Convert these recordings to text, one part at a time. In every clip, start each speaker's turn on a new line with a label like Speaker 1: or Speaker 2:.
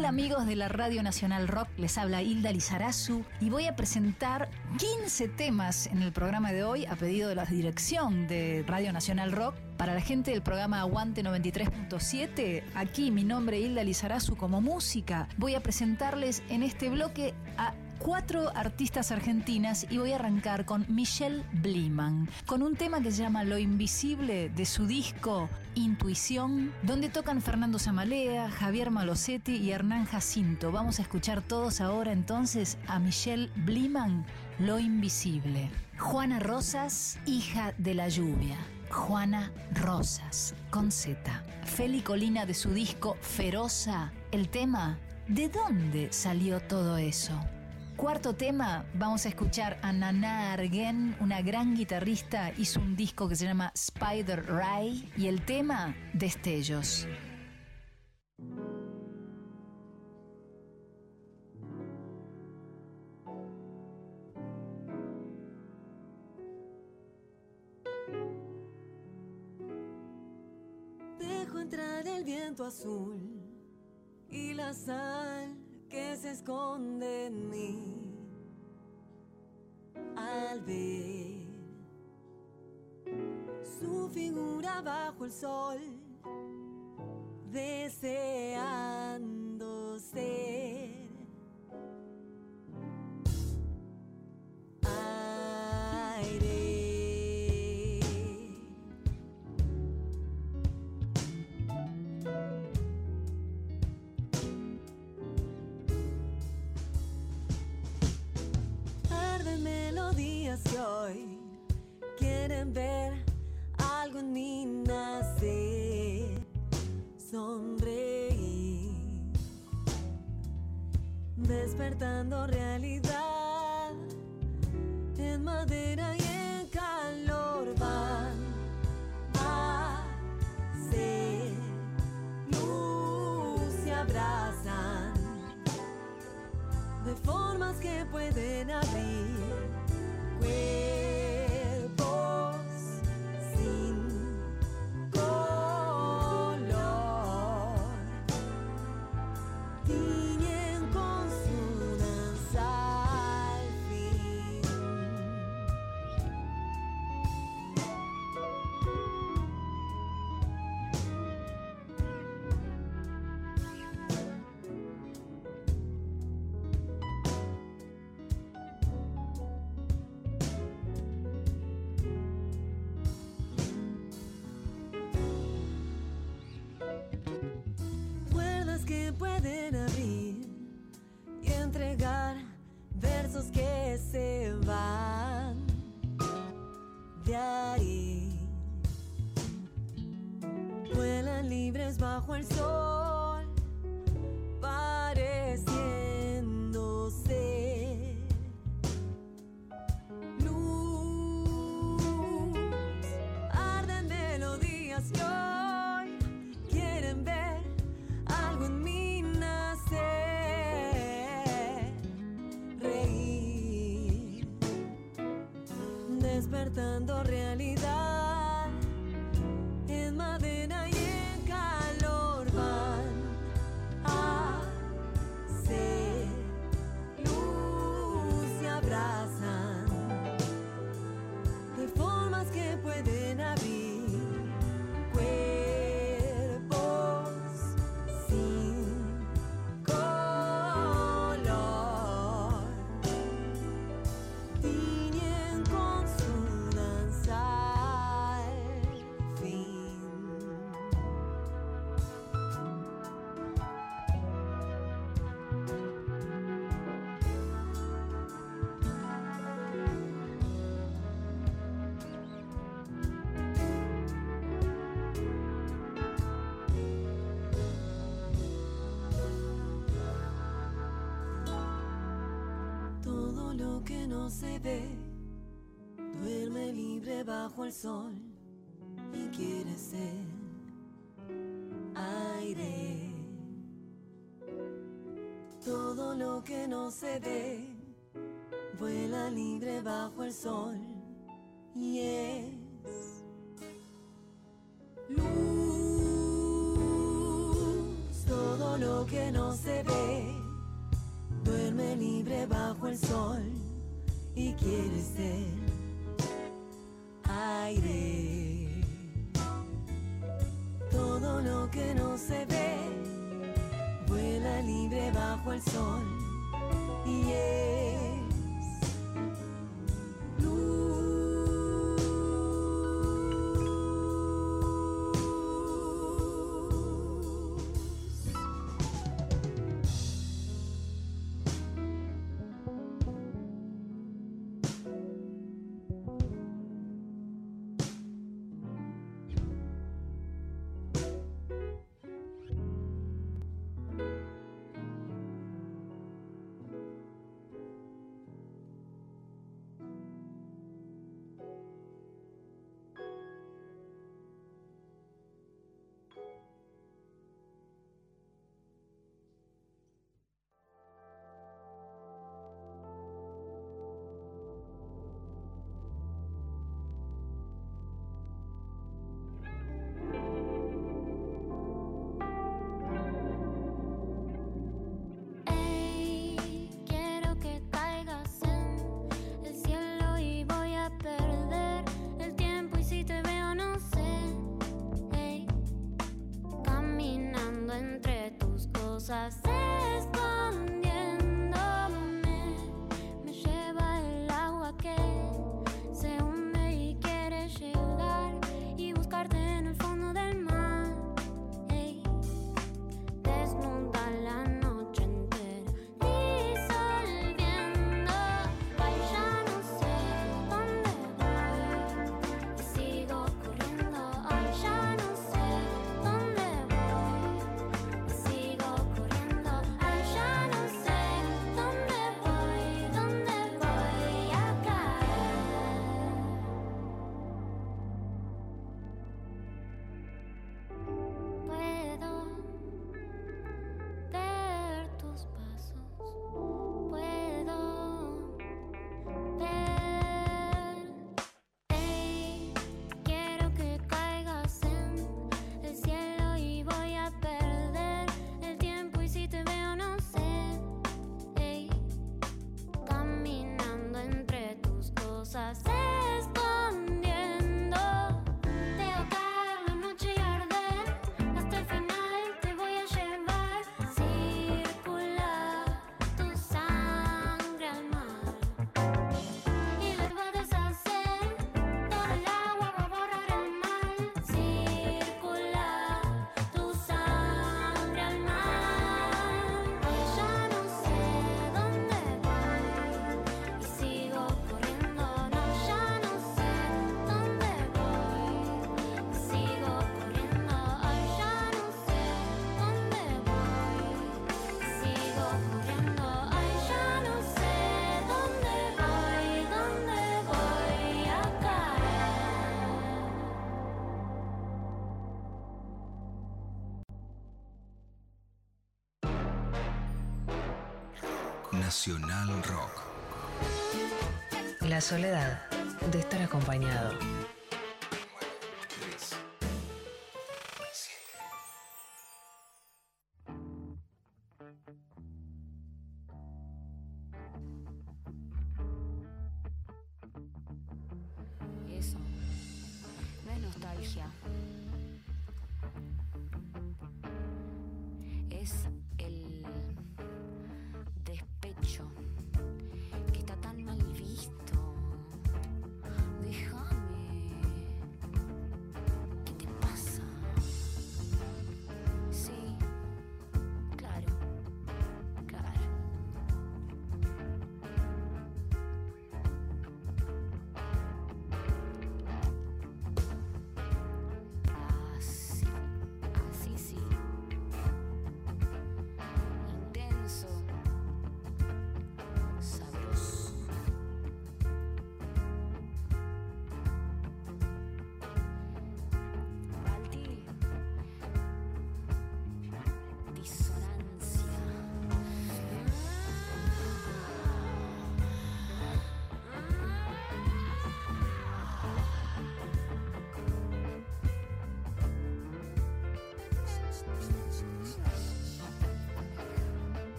Speaker 1: Hola amigos de la Radio Nacional Rock, les habla Hilda Lizarazu y voy a presentar 15 temas en el programa de hoy a pedido de la dirección de Radio Nacional Rock. Para la gente del programa Aguante 93.7, aquí mi nombre Hilda Lizarazu como música, voy a presentarles en este bloque a cuatro artistas argentinas y voy a arrancar con Michelle Bliman, con un tema que se llama Lo Invisible de su disco Intuición, donde tocan Fernando Zamalea, Javier Malosetti y Hernán Jacinto. Vamos a escuchar todos ahora entonces a Michelle Bliman, Lo Invisible. Juana Rosas, hija de la lluvia. Juana Rosas, con Z. Feli Colina de su disco Feroza, el tema ¿De dónde salió todo eso? Cuarto tema, vamos a escuchar a Nana Argen, una gran guitarrista, hizo un disco que se llama Spider Ray y el tema Destellos.
Speaker 2: Dejo entrar el viento azul y la sal que se esconde en mí al ver su figura bajo el sol, deseando melodías que hoy quieren ver algo en mí nacer, sonreír, despertando realidad. En madera y en calor van a ser luz y abrazan de formas que pueden abrir duerme libre bajo el sol. Y quiere ser aire. Todo lo que no se ve vuela libre bajo el sol. Y es
Speaker 3: y quieres
Speaker 4: Nacional Rock.
Speaker 5: La soledad de estar acompañado.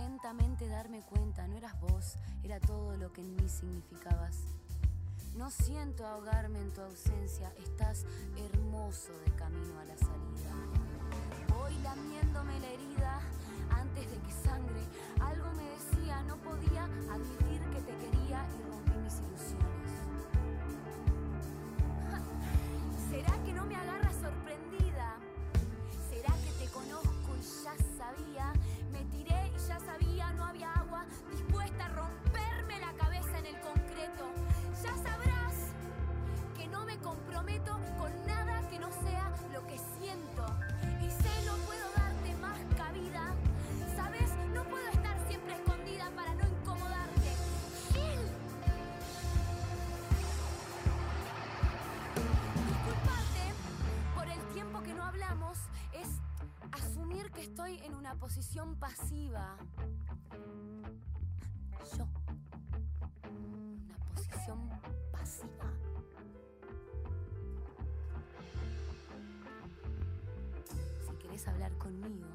Speaker 5: Lentamente darme cuenta, no eras vos, era todo lo que en mí significabas. No siento ahogarme en tu ausencia, estás hermoso de camino a la salida. Voy lamiéndome la herida antes de que sangre. Algo me decía, no podía admitir estoy en una posición pasiva. Yo. Una posición pasiva. Si querés hablar conmigo,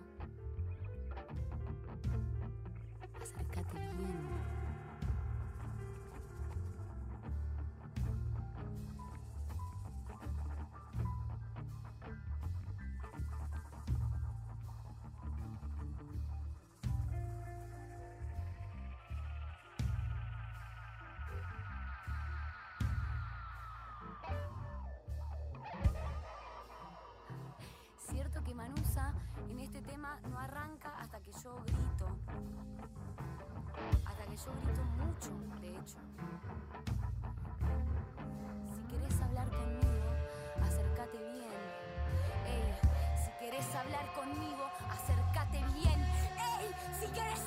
Speaker 5: este tema no arranca hasta que yo grito. Hasta que yo grito mucho, de hecho. Si querés hablar conmigo, acércate bien. Ey, si querés hablar conmigo, acércate bien. Ey, si querés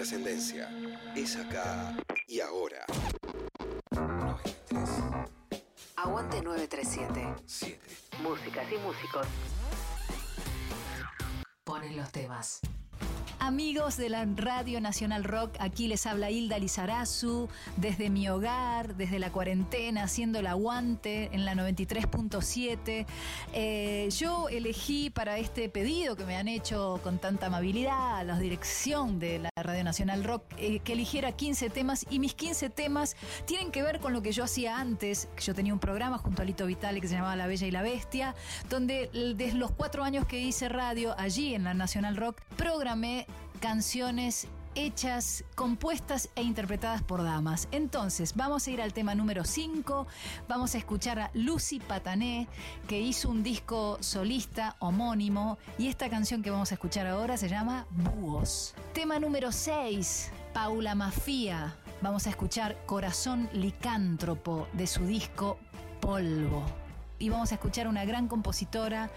Speaker 4: Nuestra ascendencia es acá y ahora. 93.
Speaker 6: Aguante 937.
Speaker 4: 7.
Speaker 6: Músicas y músicos. Ponen los temas.
Speaker 1: Amigos de la Radio Nacional Rock, aquí les habla Hilda Lizarazu, desde mi hogar, desde la cuarentena, haciendo el aguante en la 93.7. Eh, yo elegí para este pedido que me han hecho con tanta amabilidad la dirección de la Radio Nacional Rock, eh, que eligiera 15 temas y mis 15 temas tienen que ver con lo que yo hacía antes, que yo tenía un programa junto a Lito Vitale que se llamaba La Bella y la Bestia, donde desde los cuatro años que hice radio allí en la Nacional Rock, programé canciones hechas, compuestas e interpretadas por damas. Entonces, vamos a ir al tema número 5. Vamos a escuchar a Lucy Patané, que hizo un disco solista homónimo. Y esta canción que vamos a escuchar ahora se llama Búhos. Tema número 6, Paula Mafia. Vamos a escuchar Corazón Licántropo de su disco Polvo. Y vamos a escuchar una gran compositora,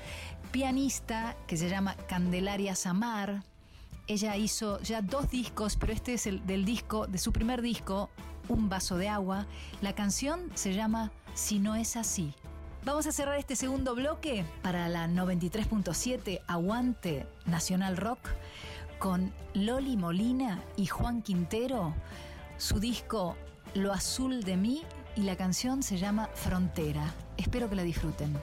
Speaker 1: pianista, que se llama Candelaria Samar ella hizo ya dos discos, pero este es el del disco, de su primer disco, Un vaso de agua. La canción se llama Si no es así. Vamos a cerrar este segundo bloque para la 93.7 Aguante Nacional Rock con Loli Molina y Juan Quintero, su disco Lo Azul de mí y la canción se llama Frontera. Espero que la disfruten.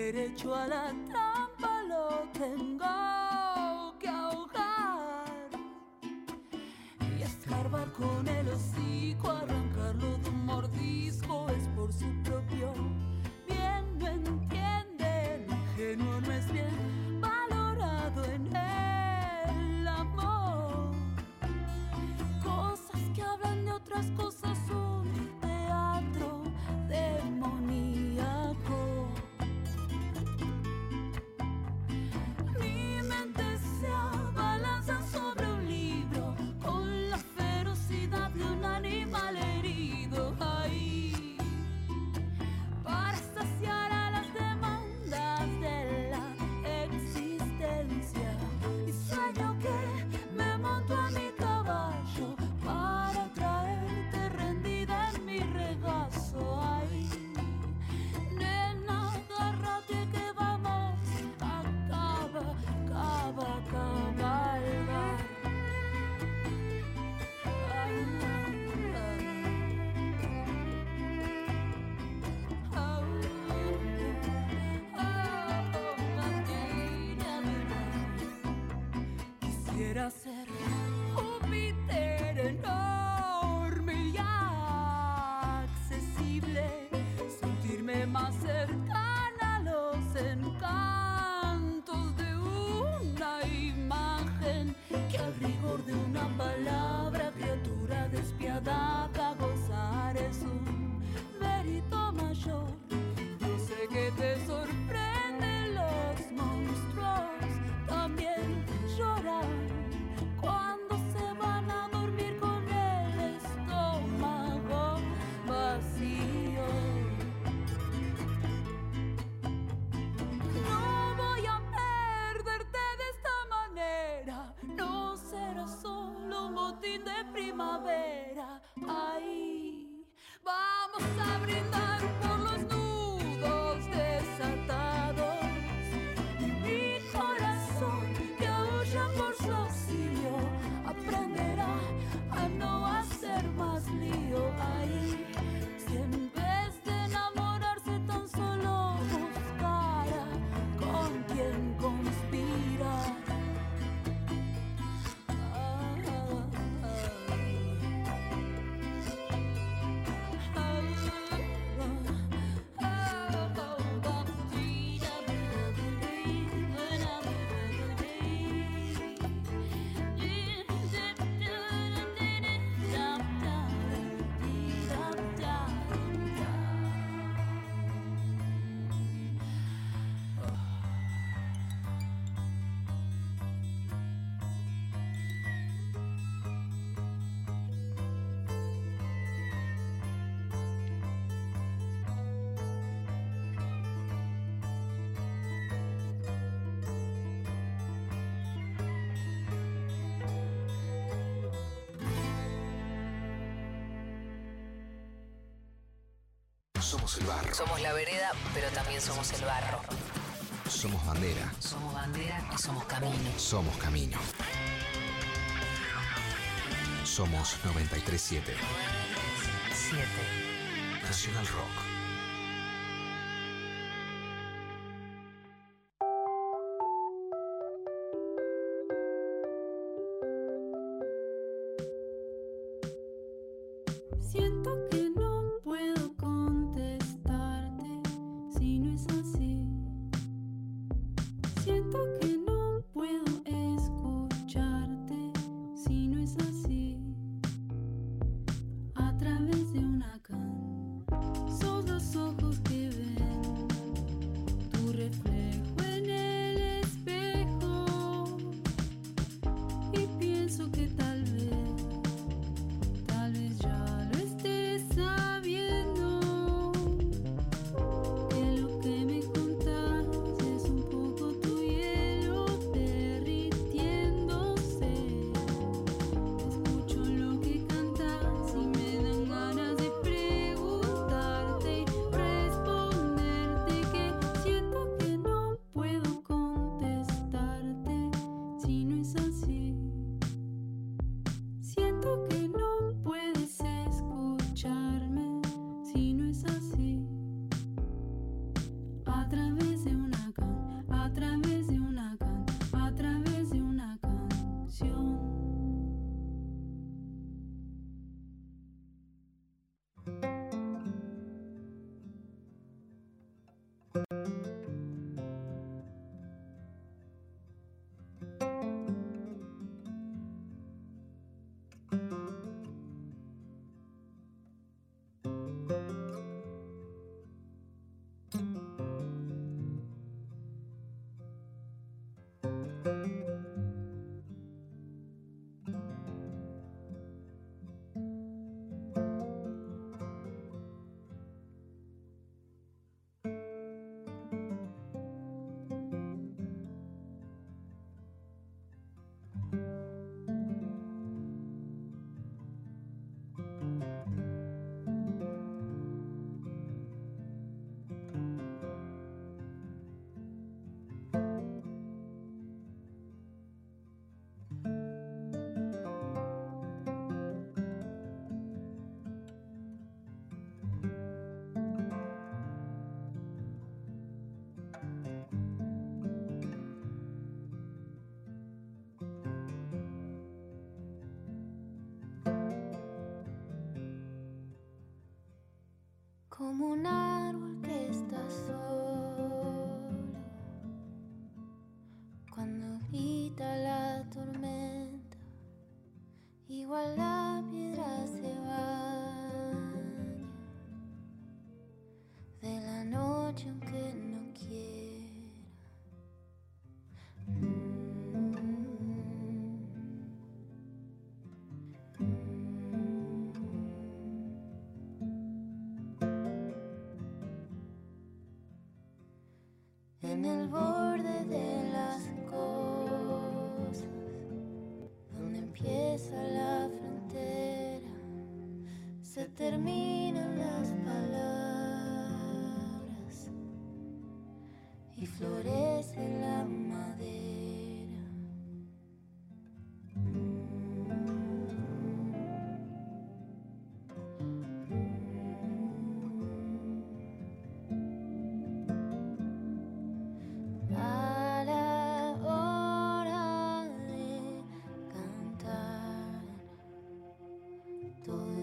Speaker 2: derecho a la trampa lo tengo que ahogar. Y escarbar con el hocico, arrancarlo de un mordisco es por su propio primavera.
Speaker 4: Somos el barro.
Speaker 6: Somos la vereda, pero también somos el barro.
Speaker 4: Somos bandera.
Speaker 6: Somos bandera y somos camino.
Speaker 4: Somos camino. Somos 937.
Speaker 6: 7.
Speaker 4: Nacional Rock.
Speaker 2: Siento que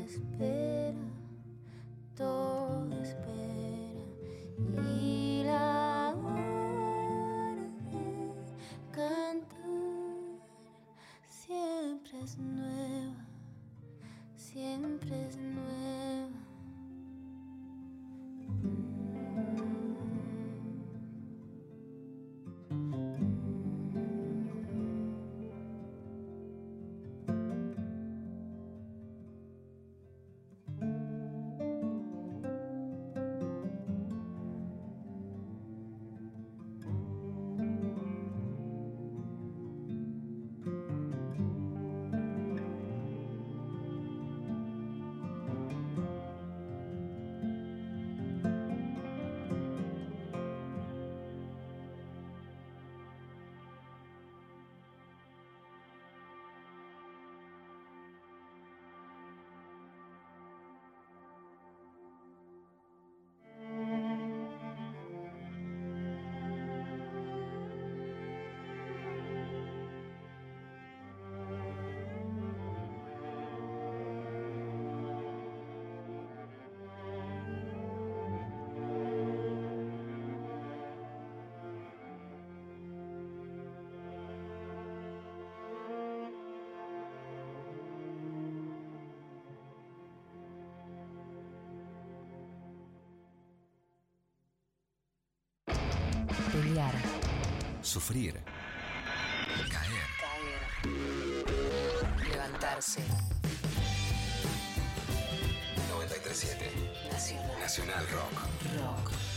Speaker 7: espera, todo espera.
Speaker 4: Sufrir. Caer.
Speaker 6: Caer. Levantarse.
Speaker 4: 937
Speaker 6: Nacional.
Speaker 4: Nacional Rock.
Speaker 6: Rock.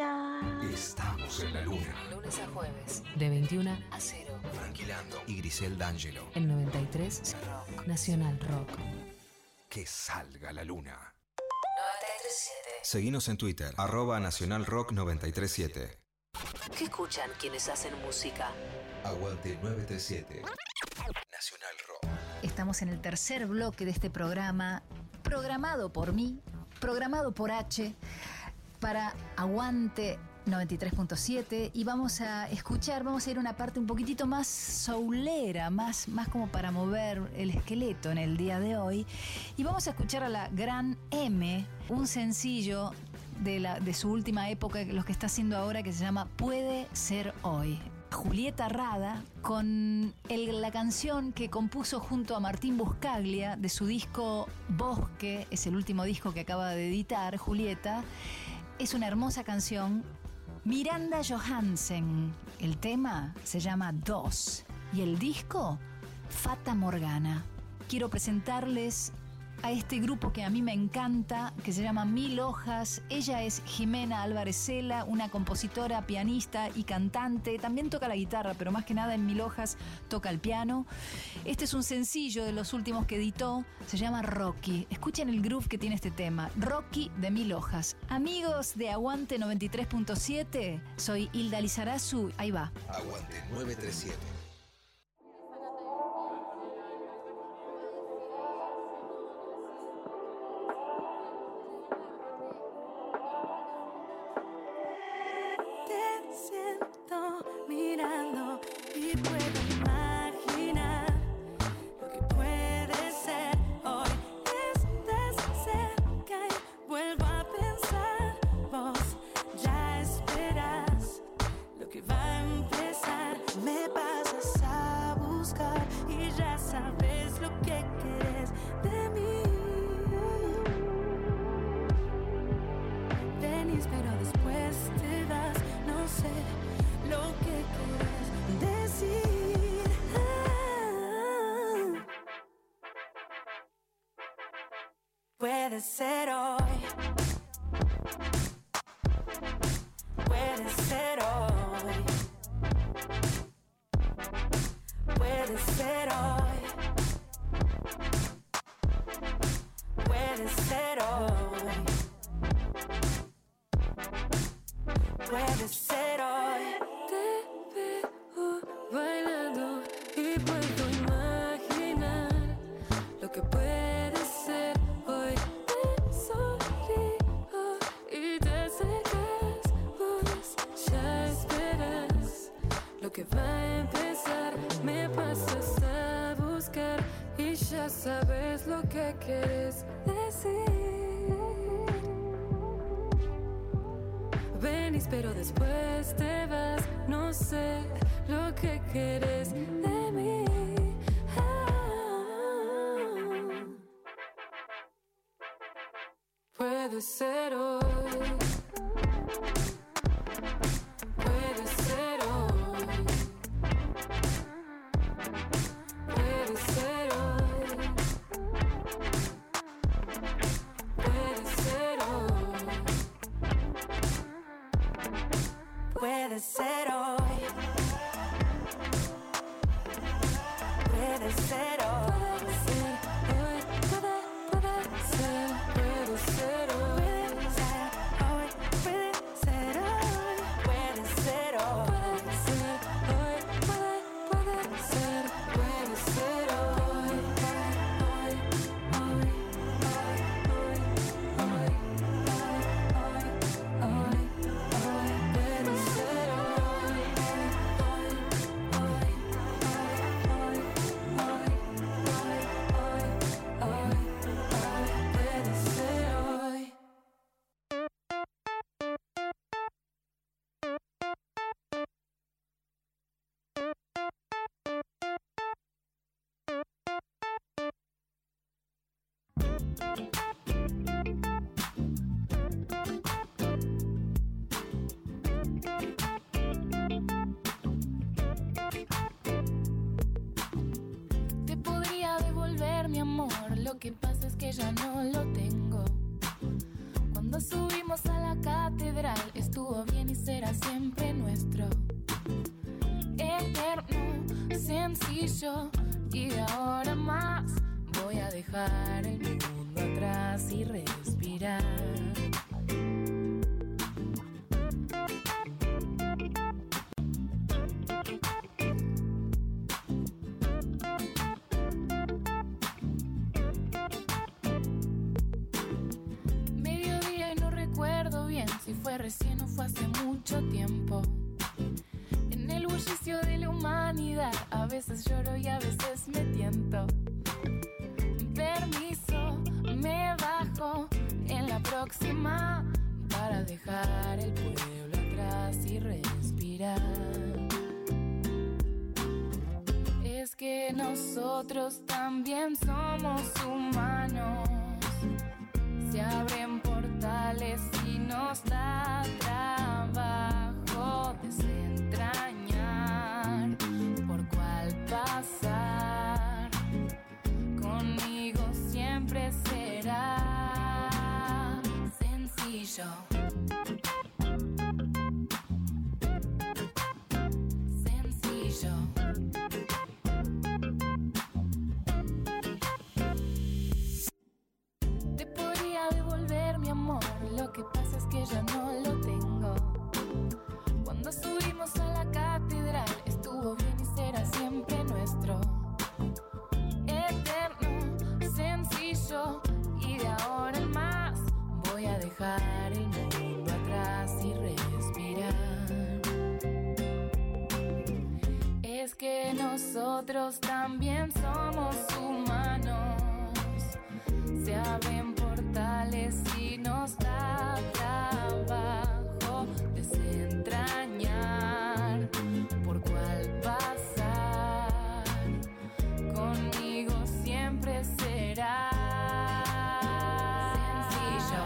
Speaker 8: Luna.
Speaker 4: Estamos en la luna.
Speaker 6: Lunes a jueves, de 21 a 0.
Speaker 4: Franquilando y Griselda Angelo.
Speaker 6: El 93 Rock. Nacional Rock.
Speaker 4: Que salga la luna.
Speaker 6: 937.
Speaker 4: Seguinos en Twitter, arroba Nacional Rock 937.
Speaker 6: ¿Qué escuchan quienes hacen música?
Speaker 4: Aguante 937. Nacional Rock.
Speaker 1: Estamos en el tercer bloque de este programa, programado por mí, programado por H, para Aguante 93.7 y vamos a escuchar, vamos a ir a una parte un poquitito más soulera, más, más como para mover el esqueleto en el día de hoy. Y vamos a escuchar a la Gran M, un sencillo de, la, de su última época, lo que está haciendo ahora, que se llama Puede ser hoy. Julieta Rada con la canción que compuso junto a Martín Buscaglia de su disco Bosque, es el último disco que acaba de editar Julieta. Es una hermosa canción. Miranda Johansen, el tema se llama Dos y el disco Fata Morgana. Quiero presentarles a este grupo que a mí me encanta, que se llama Mil Hojas. Ella es Jimena Álvarez Cela, una compositora, pianista y cantante. También toca la guitarra, pero más que nada en Mil Hojas toca el piano. Este es un sencillo de los últimos que editó, se llama Rocky. Escuchen el groove que tiene este tema, Rocky de Mil Hojas. Amigos de Aguante 93.7, soy Hilda Lizarazu, ahí va.
Speaker 2: Aguante 937.
Speaker 9: Que ya no lo
Speaker 10: tengo. Si fue recién o fue hace mucho tiempo. En el bullicio de la humanidad, a veces lloro y a veces me tiento. Permiso, me bajo en la próxima para dejar el pueblo atrás y respirar. Es que nosotros también somos humanos. Se abren portales nos da trabajo desentrañar por cuál pasar. Conmigo siempre será sencillo. Lo que pasa es que ya no lo tengo. Cuando subimos a la catedral, estuvo bien y será siempre nuestro. Eterno, sencillo, y de ahora en más voy a dejar el mundo atrás y respirar. Es que nosotros también somos humanos. Se abren portales y nos da trabajo desentrañar por cuál pasar. Conmigo siempre será sencillo.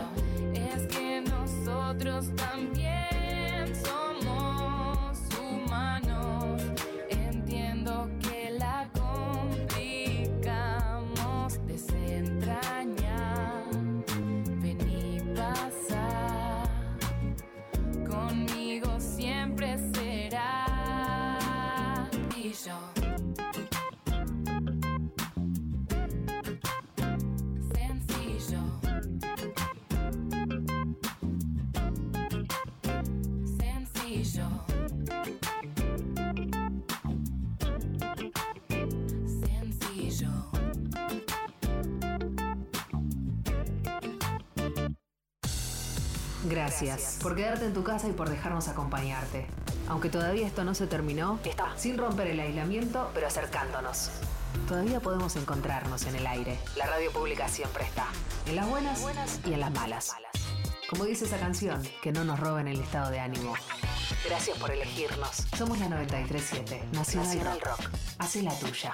Speaker 10: Es que nosotros también
Speaker 6: Gracias por quedarte en tu casa y por dejarnos acompañarte. Aunque todavía esto no se terminó, está sin romper el aislamiento, pero acercándonos. Todavía podemos encontrarnos en el aire. La radio pública siempre está. En las buenas, y en las malas. Como dice esa canción, que no nos roben el estado de ánimo. Gracias por elegirnos. Somos la 937, Nacional, Rock. Hacé la tuya.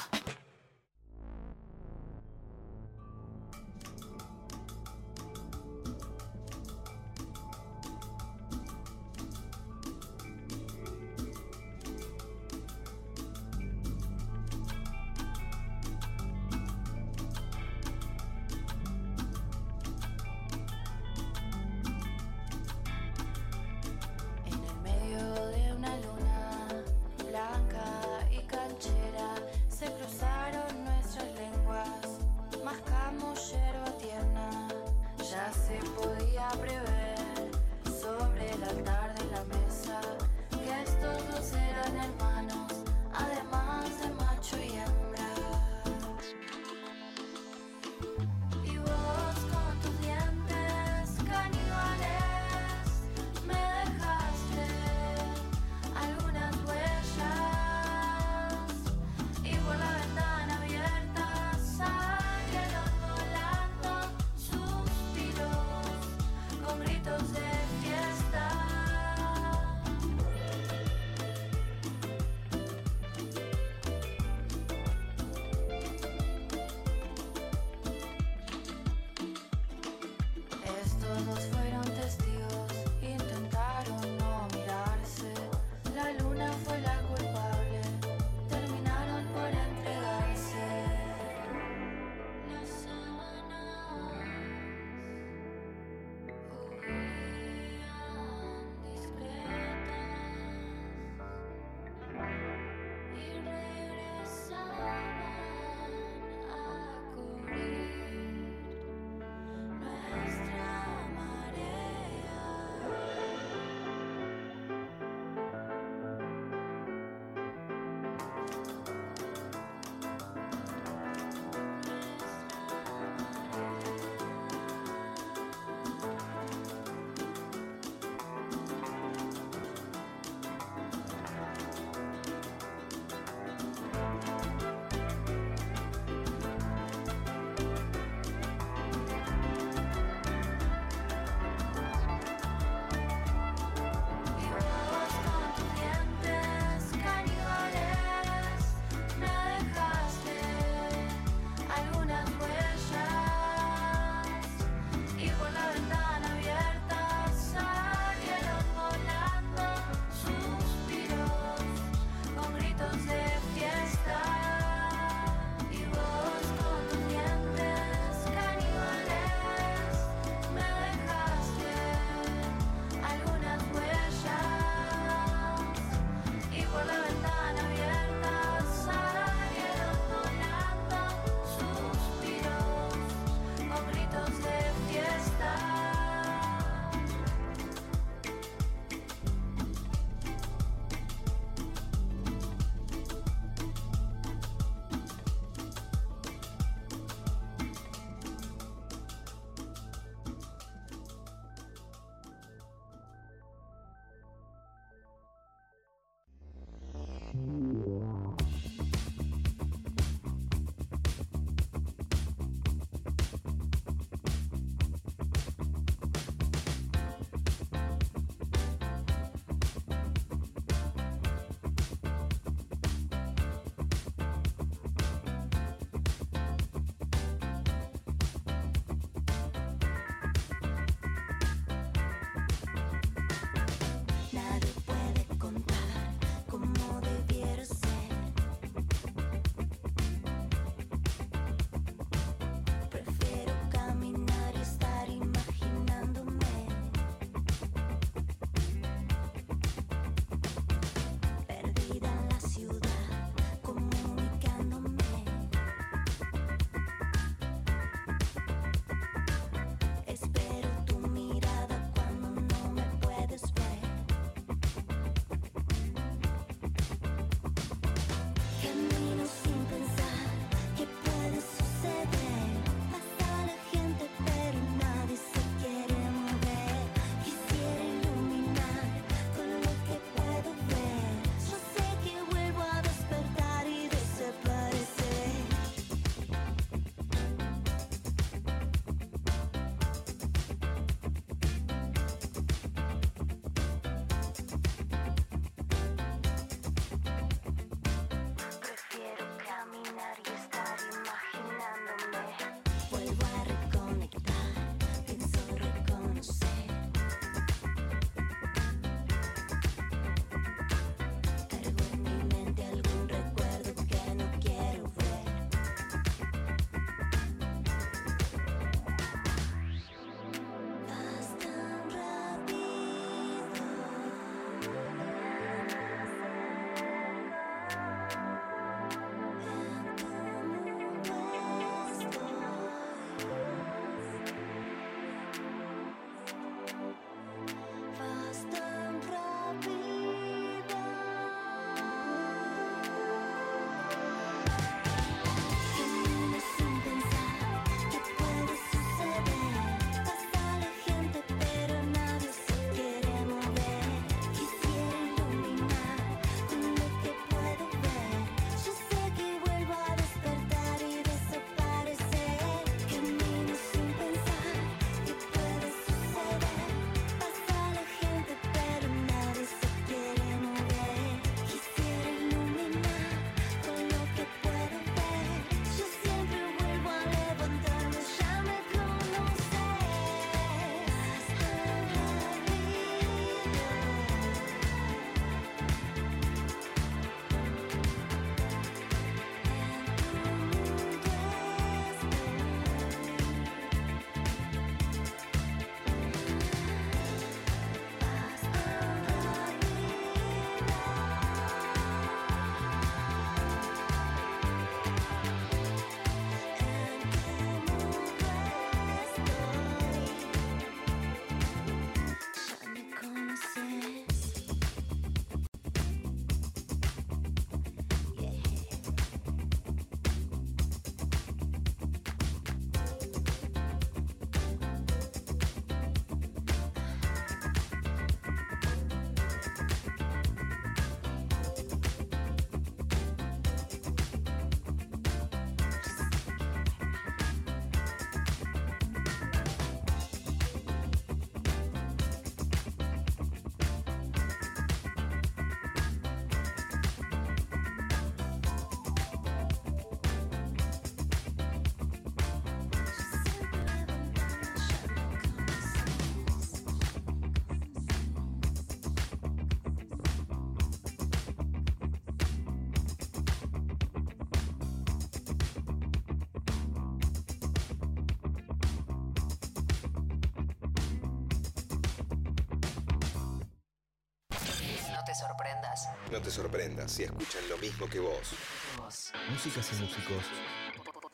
Speaker 4: No te sorprendas si escuchan lo mismo que vos.
Speaker 6: Vos
Speaker 4: Músicas y músicos.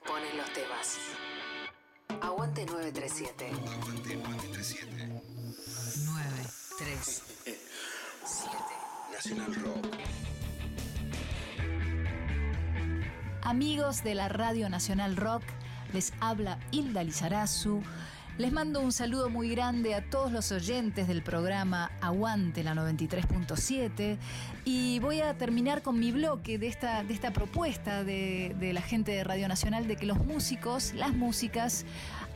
Speaker 6: ponen los temas. Aguante 937.
Speaker 4: Aguante 937.
Speaker 6: 937.
Speaker 4: Nacional Rock.
Speaker 1: Amigos de la Radio Nacional Rock, les habla Hilda Lizarazu. Les mando un saludo muy grande a todos los oyentes del programa Aguante la 93.7 y voy a terminar con mi bloque de esta, de esta propuesta de, la gente de Radio Nacional de que los músicos, las músicas,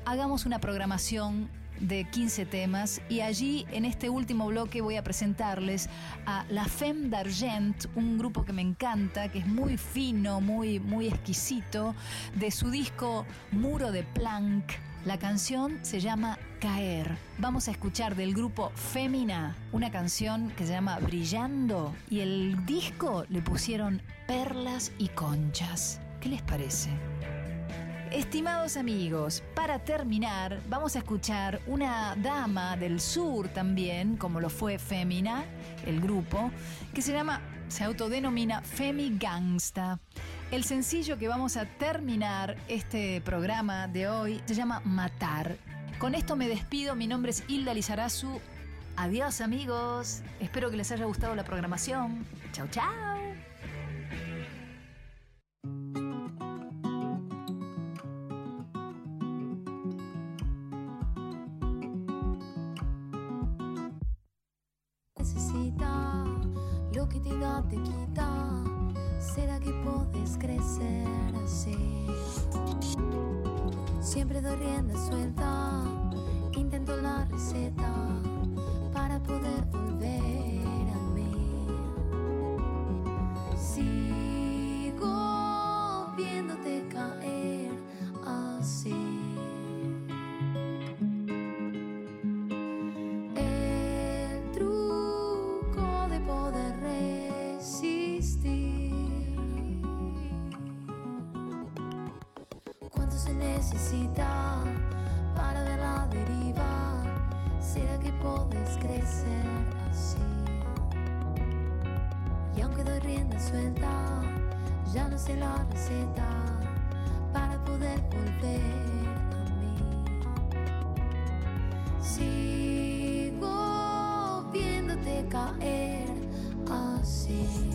Speaker 1: hagamos una programación de 15 temas y allí en este último bloque voy a presentarles a La Femme d'Argent, un grupo que me encanta, que es muy fino, muy, muy exquisito, de su disco Muro de Planck. La canción se llama Caer. Vamos a escuchar del grupo Fémina una canción que se llama Brillando y el disco le pusieron Perlas y Conchas. ¿Qué les parece? Estimados amigos, para terminar, vamos a escuchar una dama del sur también, como lo fue Femina, el grupo, que se llama, se autodenomina Femi Gangsta. El sencillo que vamos a terminar este programa de hoy se llama Matar. Con esto me despido, mi nombre es Hilda Lizarazu. Adiós amigos, espero que les haya gustado la programación. Chau chau.
Speaker 7: Necesita lo que te da, te quita. ¿Será crecer así? Siempre doy rienda suelta. Intento la receta para poder volver Sigo viéndote caer así.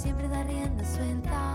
Speaker 7: Siempre da rienda suelta,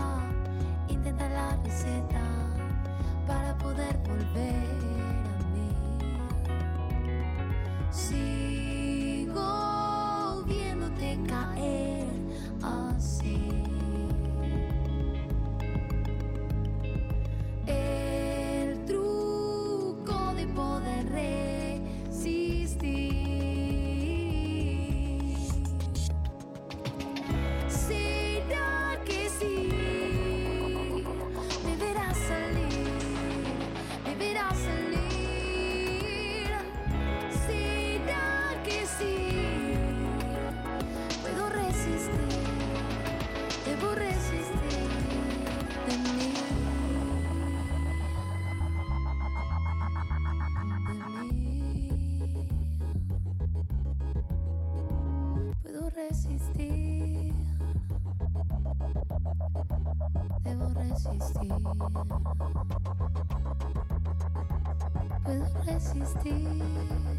Speaker 7: resistir. Puedo resistir.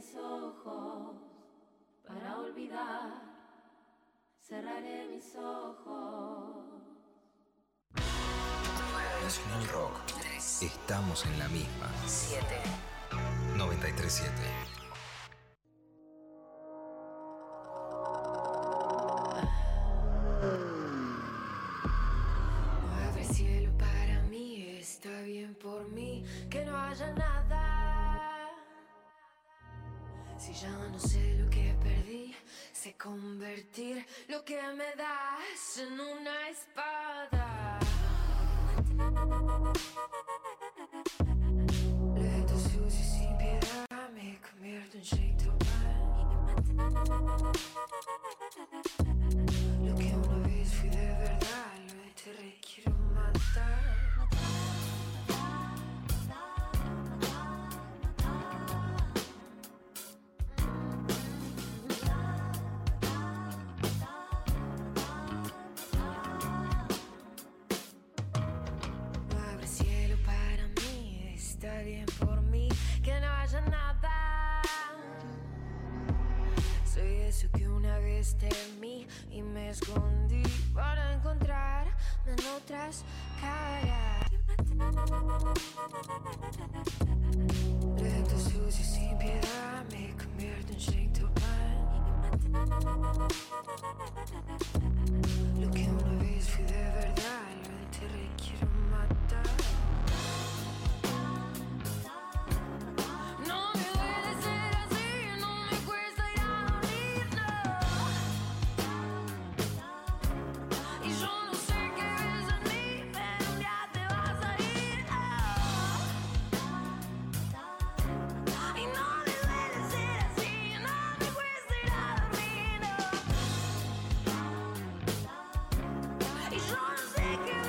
Speaker 11: mis ojos para olvidar. Cerraré mis ojos.
Speaker 4: Nacional Rock. Estamos en la misma.
Speaker 6: 7.
Speaker 4: 937.
Speaker 2: national nice father. Le dessous sem pirá me comer de um jeito mal. Lo que uma vez fui de verdade, lo enterré, quiero matar. Thank you.